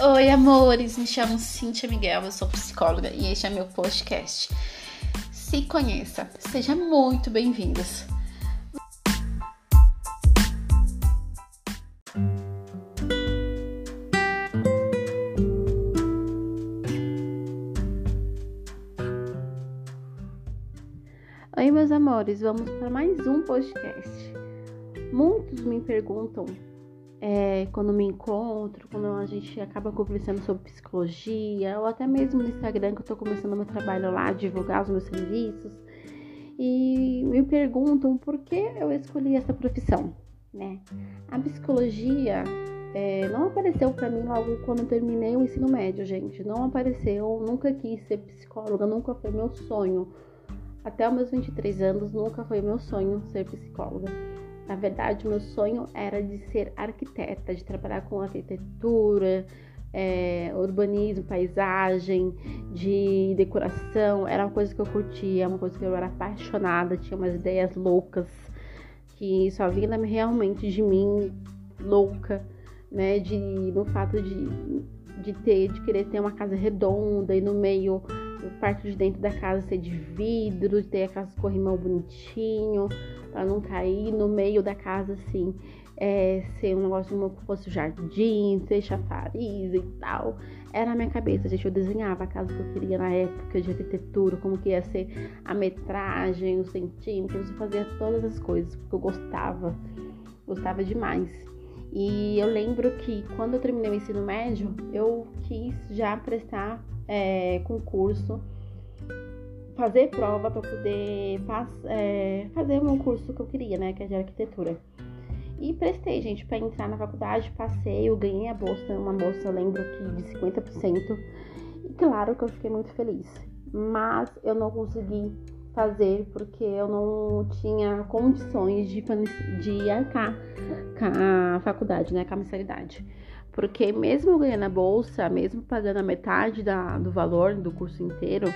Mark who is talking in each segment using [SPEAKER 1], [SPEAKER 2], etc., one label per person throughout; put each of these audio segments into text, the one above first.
[SPEAKER 1] Oi, amores, me chamo Cintia Miguel, eu sou psicóloga e este é meu podcast. Se conheça, seja muito bem-vindos. Oi, meus amores, vamos para mais um podcast. Muitos me perguntam é, quando me encontro, quando a gente acaba conversando sobre psicologia, ou até mesmo no Instagram, que eu tô começando meu trabalho lá, divulgar os meus serviços, e me perguntam por que eu escolhi essa profissão, né? A psicologia é, não apareceu para mim logo quando eu terminei o ensino médio, gente. Não apareceu, nunca quis ser psicóloga, nunca foi meu sonho. Até os meus 23 anos, nunca foi meu sonho ser psicóloga. Na verdade, meu sonho era de ser arquiteta, de trabalhar com arquitetura, é, urbanismo, paisagem, de decoração. Era uma coisa que eu curtia, uma coisa que eu era apaixonada, tinha umas ideias loucas que só vinha realmente de mim, louca, né? De, no fato de, de ter, de querer ter uma casa redonda e no meio parte de dentro da casa ser de vidro, ter a casa corrimão bonitinho, para não cair no meio da casa assim, é, ser um negócio como fosse jardim, ser chafariz e tal. Era na minha cabeça, gente. Eu desenhava a casa que eu queria na época de arquitetura, como que ia ser a metragem, os centímetros, eu fazia todas as coisas, porque eu gostava, gostava demais. E eu lembro que quando eu terminei o ensino médio, eu quis já prestar é, concurso, fazer prova para poder é, fazer um curso que eu queria, né, que é de arquitetura. E prestei, gente, para entrar na faculdade, passei, eu ganhei a bolsa, uma bolsa, lembro que de 50%. E claro que eu fiquei muito feliz, mas eu não consegui fazer porque eu não tinha condições de, de arcar com a faculdade, né, com a mensalidade. Porque mesmo ganhando a bolsa, mesmo pagando a metade da, do valor do curso inteiro,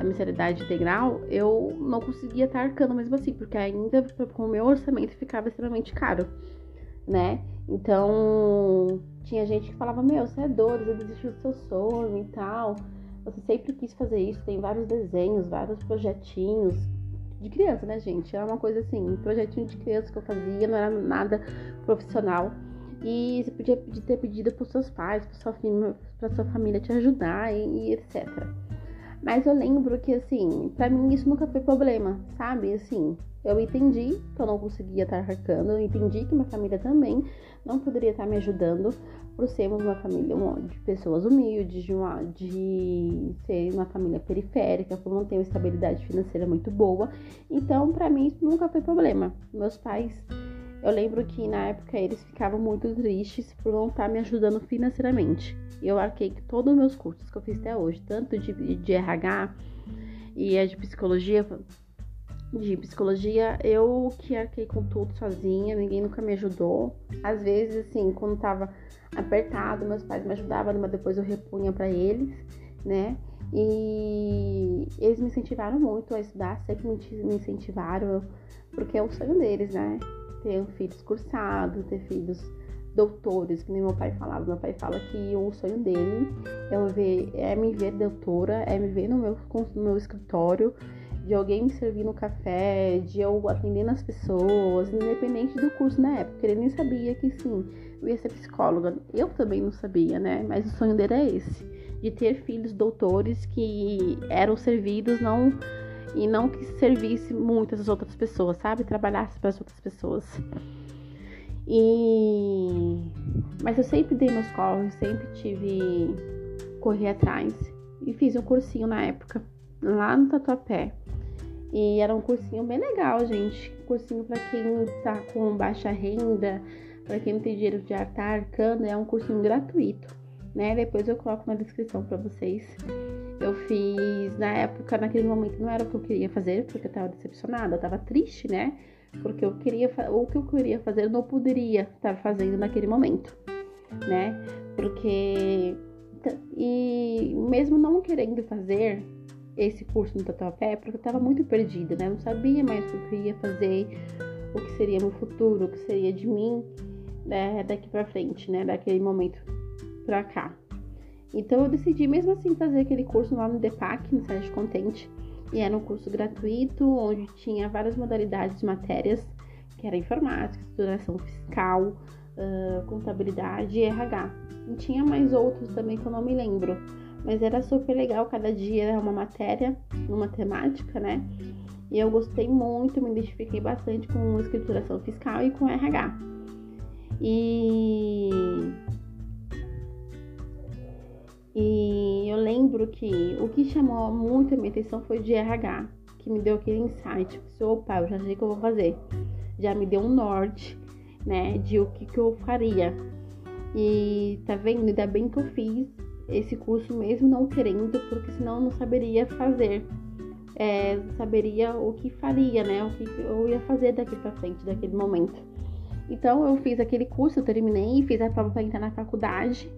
[SPEAKER 1] da mensalidade integral, eu não conseguia estar arcando mesmo assim, porque ainda com o meu orçamento ficava extremamente caro, né? Então, tinha gente que falava: Meu, você é doido, você desistiu do seu sonho e tal. Você sempre quis fazer isso, tem vários desenhos, vários projetinhos. De criança, né, gente? Era uma coisa assim, um projetinho de criança que eu fazia, não era nada profissional. E você podia ter pedido para os seus pais, para sua, sua família te ajudar e, e etc. Mas eu lembro que, assim, para mim isso nunca foi problema, sabe? Assim, eu entendi que eu não conseguia estar arcando, eu entendi que minha família também não poderia estar me ajudando por sermos uma família de pessoas humildes, de, uma, de ser uma família periférica, por não ter uma estabilidade financeira muito boa. Então, para mim, isso nunca foi problema. Meus pais eu lembro que na época eles ficavam muito tristes por não estar me ajudando financeiramente. Eu arquei que todos os meus cursos que eu fiz até hoje, tanto de, de RH e a de psicologia, de psicologia, eu que arquei com tudo sozinha, ninguém nunca me ajudou. Às vezes, assim, quando tava apertado, meus pais me ajudavam, mas depois eu repunha para eles, né? E eles me incentivaram muito a estudar, sempre me incentivaram, porque é o sonho deles, né? ter filhos cursados, ter filhos doutores, que nem meu pai falava. Meu pai fala que o sonho dele é, ver, é me ver doutora, é me ver no meu, no meu escritório, de alguém me servir no café, de eu atendendo as pessoas, independente do curso na época. Ele nem sabia que sim, eu ia ser psicóloga. Eu também não sabia, né? Mas o sonho dele é esse, de ter filhos doutores que eram servidos não e não que servisse muitas outras pessoas, sabe? Trabalhasse para as outras pessoas. E mas eu sempre dei meus corres, sempre tive correr atrás e fiz um cursinho na época lá no Tatuapé. E era um cursinho bem legal, gente. Cursinho para quem tá com baixa renda, para quem não tem dinheiro de estar arcando, é um cursinho gratuito, né? Depois eu coloco na descrição para vocês. Eu fiz, na época, naquele momento, não era o que eu queria fazer, porque eu tava decepcionada, eu tava triste, né? Porque eu queria, o que eu queria fazer, eu não poderia estar fazendo naquele momento, né? Porque, e mesmo não querendo fazer esse curso no Tatuapé, porque eu tava muito perdida, né? Eu não sabia mais o que eu ia fazer, o que seria meu futuro, o que seria de mim, né? Daqui pra frente, né? Daquele momento pra cá. Então eu decidi mesmo assim fazer aquele curso lá no DEPAC, no Sérgio Contente. E era um curso gratuito, onde tinha várias modalidades de matérias, que era informática, estruturação fiscal, uh, contabilidade e RH. E tinha mais outros também que eu não me lembro. Mas era super legal, cada dia era uma matéria, uma temática, né? E eu gostei muito, me identifiquei bastante com escrituração fiscal e com RH. E e eu lembro que o que chamou muito a minha atenção foi de RH, que me deu aquele insight. Pensei, opa, eu já sei o que eu vou fazer. Já me deu um norte, né, de o que, que eu faria. E tá vendo? Ainda bem que eu fiz esse curso mesmo não querendo, porque senão eu não saberia fazer. É, saberia o que faria, né? O que eu ia fazer daqui pra frente, daquele momento. Então eu fiz aquele curso, eu terminei, fiz a prova para entrar na faculdade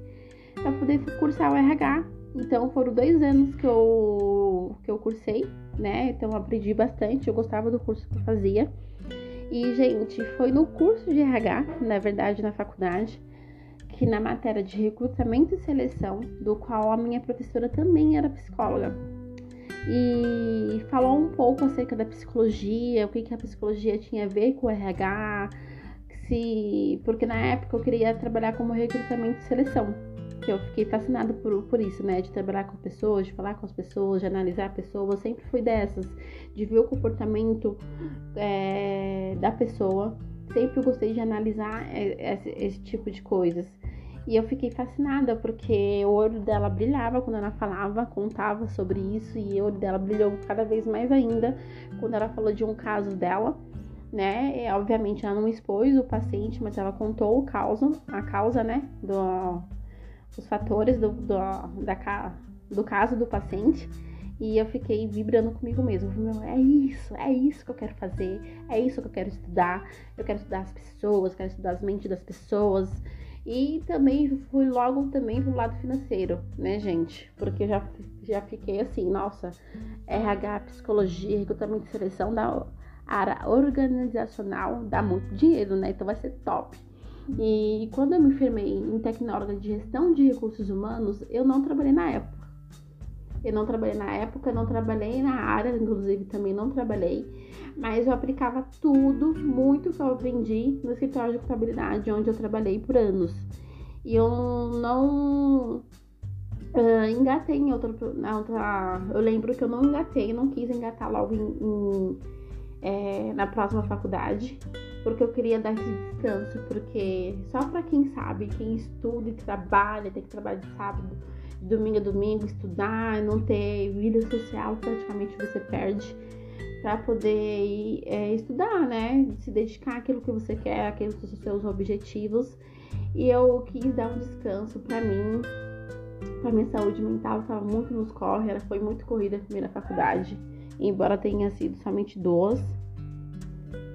[SPEAKER 1] para poder cursar o RH. Então foram dois anos que eu, que eu cursei, né? Então aprendi bastante, eu gostava do curso que eu fazia. E, gente, foi no curso de RH, na verdade, na faculdade, que na matéria de recrutamento e seleção, do qual a minha professora também era psicóloga. E falou um pouco acerca da psicologia, o que, que a psicologia tinha a ver com o RH, se. Porque na época eu queria trabalhar como recrutamento e seleção que eu fiquei fascinada por, por isso, né? De trabalhar com pessoas, de falar com as pessoas, de analisar pessoas. Sempre fui dessas, de ver o comportamento é, da pessoa. Sempre gostei de analisar esse, esse, tipo de coisas. E eu fiquei fascinada porque o olho dela brilhava quando ela falava, contava sobre isso, e o olho dela brilhou cada vez mais ainda quando ela falou de um caso dela né? E, obviamente ela não expôs o paciente, mas ela contou o causa, a causa, né, do, os fatores do, do, da, do caso do paciente e eu fiquei vibrando comigo mesmo. Meu, é isso, é isso que eu quero fazer, é isso que eu quero estudar. Eu quero estudar as pessoas, quero estudar as mentes das pessoas. E também fui logo também pro lado financeiro, né, gente? Porque eu já, já fiquei assim, nossa, RH, psicologia, recrutamento de seleção da área organizacional dá muito dinheiro, né? Então vai ser top. E quando eu me firmei em tecnóloga de gestão de recursos humanos, eu não trabalhei na época. Eu não trabalhei na época, não trabalhei na área, inclusive também não trabalhei, mas eu aplicava tudo, muito que eu aprendi no escritório de contabilidade, onde eu trabalhei por anos. E eu não uh, engatei em outra, outra. Eu lembro que eu não engatei, não quis engatar logo em, em é, na próxima faculdade porque eu queria dar esse descanso, porque só para quem sabe, quem estuda e trabalha, tem que trabalhar de sábado, de domingo a domingo, estudar, não ter vida social, praticamente você perde para poder é, estudar, né? Se dedicar àquilo que você quer, àqueles que seus objetivos. E eu quis dar um descanso para mim, para minha saúde mental, estava muito nos corre, ela foi muito corrida a primeira faculdade, embora tenha sido somente duas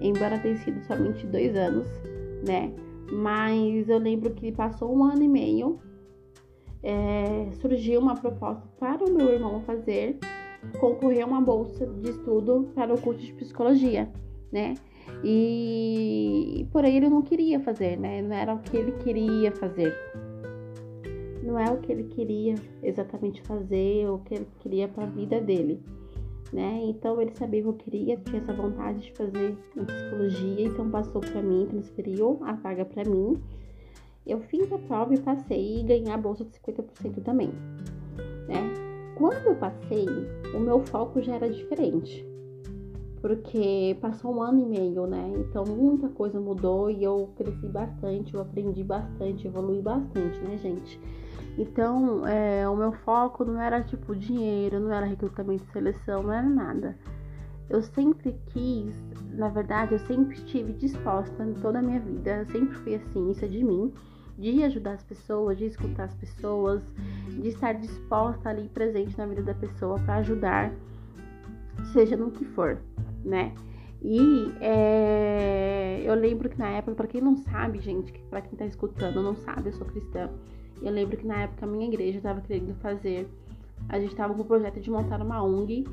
[SPEAKER 1] embora tenha sido somente dois anos, né? Mas eu lembro que passou um ano e meio, é, surgiu uma proposta para o meu irmão fazer, concorrer a uma bolsa de estudo para o curso de psicologia, né? E porém ele não queria fazer, né? Não era o que ele queria fazer. Não é o que ele queria exatamente fazer, o que ele queria para a vida dele né? Então ele sabia que eu queria, tinha essa vontade de fazer em psicologia, então passou para mim, transferiu a vaga para mim. Eu fiz a prova e passei e ganhei a bolsa de 50% também, né? Quando eu passei, o meu foco já era diferente. Porque passou um ano e meio, né? Então muita coisa mudou e eu cresci bastante, eu aprendi bastante, evolui bastante, né, gente? Então, é, o meu foco não era tipo dinheiro, não era recrutamento e seleção, não era nada. Eu sempre quis, na verdade, eu sempre estive disposta em toda a minha vida, eu sempre fui assim, isso é de mim, de ajudar as pessoas, de escutar as pessoas, de estar disposta ali presente na vida da pessoa para ajudar, seja no que for, né? E é, eu lembro que na época, para quem não sabe, gente, para quem tá escutando, não sabe, eu sou cristã. Eu lembro que na época a minha igreja estava querendo fazer, a gente estava com o projeto de montar uma ONG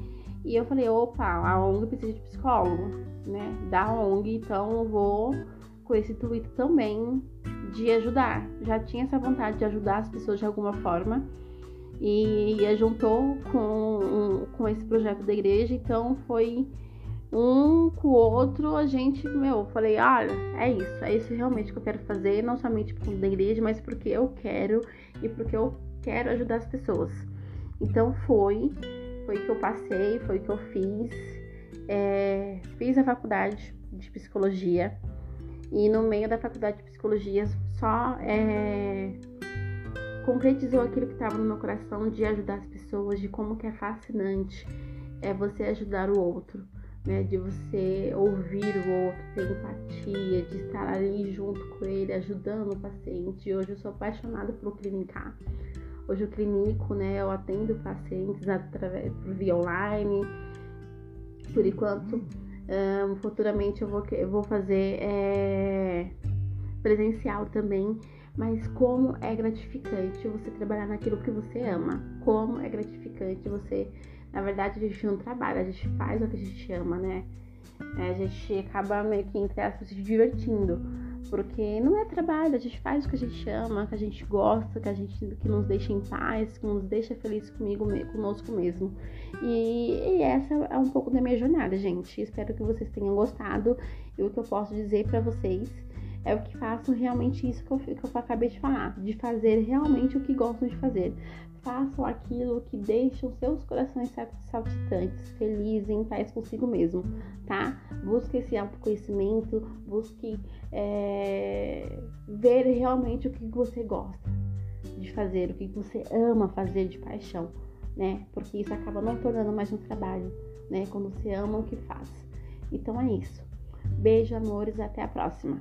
[SPEAKER 1] e eu falei, opa, a ONG precisa de psicólogo, né? Da ONG, então eu vou com esse intuito também de ajudar. Já tinha essa vontade de ajudar as pessoas de alguma forma. E, e juntou com, com esse projeto da igreja, então foi um com o outro, a gente, meu, falei, olha, é isso, é isso realmente que eu quero fazer, não somente por da igreja, mas porque eu quero e porque eu quero ajudar as pessoas. Então foi, foi que eu passei, foi que eu fiz. É, fiz a faculdade de psicologia e no meio da faculdade de psicologia só é, concretizou aquilo que estava no meu coração de ajudar as pessoas, de como que é fascinante é você ajudar o outro né? De você ouvir o outro, ter empatia, de estar ali junto com ele, ajudando o paciente. Hoje eu sou apaixonada por clinicar. Hoje eu clinico, né? Eu atendo pacientes através via online. Por enquanto, um, futuramente eu vou, eu vou fazer é, presencial também. Mas como é gratificante você trabalhar naquilo que você ama. Como é gratificante você na verdade, a gente não trabalha, a gente faz o que a gente ama, né? É, a gente acaba meio que, entre aspas, se divertindo. Porque não é trabalho, a gente faz o que a gente ama, que a gente gosta, que a gente que nos deixa em paz, que nos deixa feliz comigo, conosco mesmo. E, e essa é um pouco da minha jornada, gente. Espero que vocês tenham gostado. E o que eu posso dizer para vocês é o que façam realmente isso que eu, que eu acabei de falar, de fazer realmente o que gostam de fazer façam aquilo que deixa os seus corações saltitantes, felizes, em paz consigo mesmo, tá? Busque esse autoconhecimento, busque é, ver realmente o que você gosta de fazer, o que você ama fazer de paixão, né? Porque isso acaba não tornando mais um trabalho, né? Quando você ama o que faz. Então é isso. Beijo, amores, até a próxima.